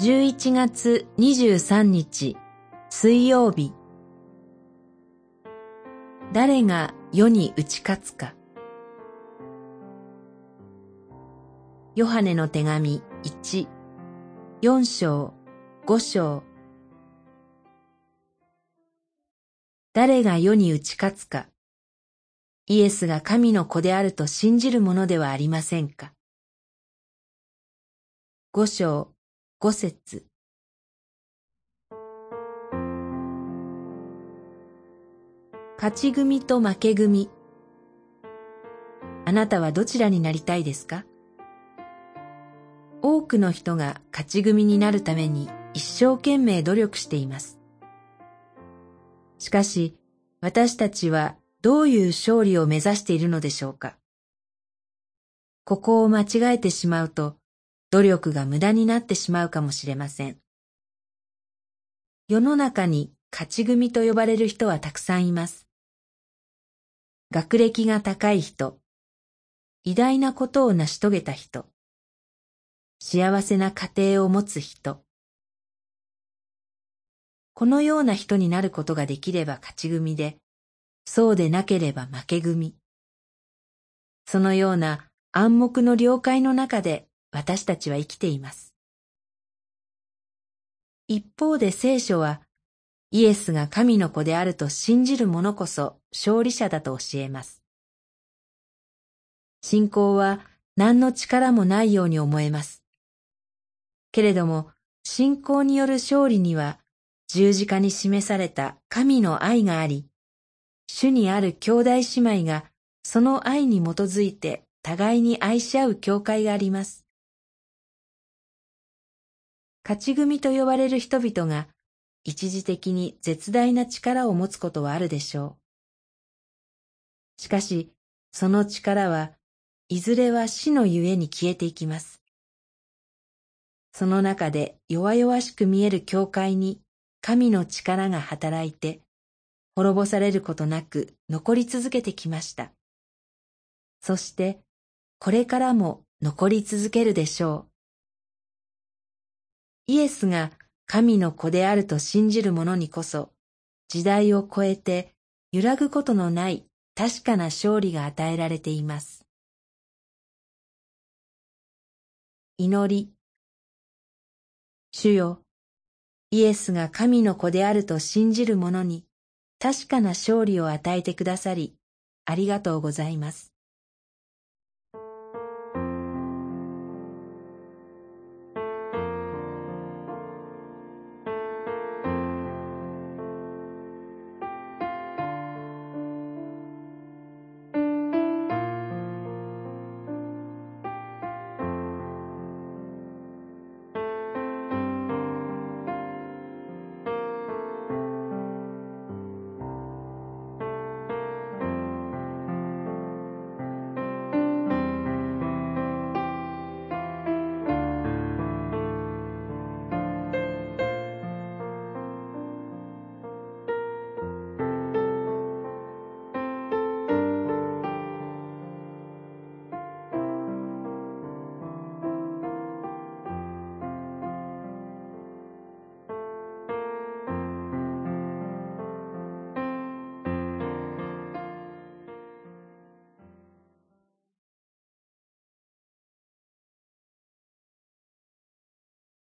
11月23日水曜日。誰が世に打ち勝つか。ヨハネの手紙1、4章、5章。誰が世に打ち勝つか。イエスが神の子であると信じるものではありませんか。五章五節。勝ち組と負け組。あなたはどちらになりたいですか？多くの人が勝ち組になるために一生懸命努力しています。しかし、私たちはどういう勝利を目指しているのでしょうか？ここを間違えてしまうと、努力が無駄になってしまうかもしれません。世の中に勝ち組と呼ばれる人はたくさんいます。学歴が高い人、偉大なことを成し遂げた人、幸せな家庭を持つ人。このような人になることができれば勝ち組で、そうでなければ負け組。そのような暗黙の了解の中で私たちは生きています。一方で聖書は、イエスが神の子であると信じる者こそ勝利者だと教えます。信仰は何の力もないように思えます。けれども、信仰による勝利には十字架に示された神の愛があり、主にある兄弟姉妹がその愛に基づいて互いに愛し合う教会があります。勝ち組と呼ばれる人々が一時的に絶大な力を持つことはあるでしょう。しかし、その力はいずれは死のゆえに消えていきます。その中で弱々しく見える教会に神の力が働いて、滅ぼされることなく残り続けてきました。そして、これからも残り続けるでしょう。イエスが神の子であると信じる者にこそ、時代を超えて揺らぐことのない確かな勝利が与えられています。祈り。主よ、イエスが神の子であると信じる者に確かな勝利を与えてくださり、ありがとうございます。